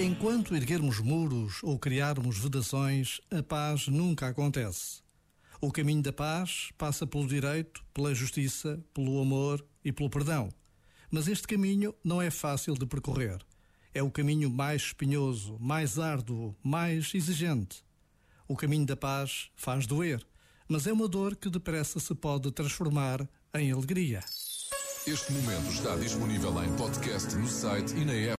Enquanto erguermos muros ou criarmos vedações, a paz nunca acontece. O caminho da paz passa pelo direito, pela justiça, pelo amor e pelo perdão. Mas este caminho não é fácil de percorrer. É o caminho mais espinhoso, mais árduo, mais exigente. O caminho da paz faz doer, mas é uma dor que depressa se pode transformar em alegria. Este momento está disponível em podcast no site e na app.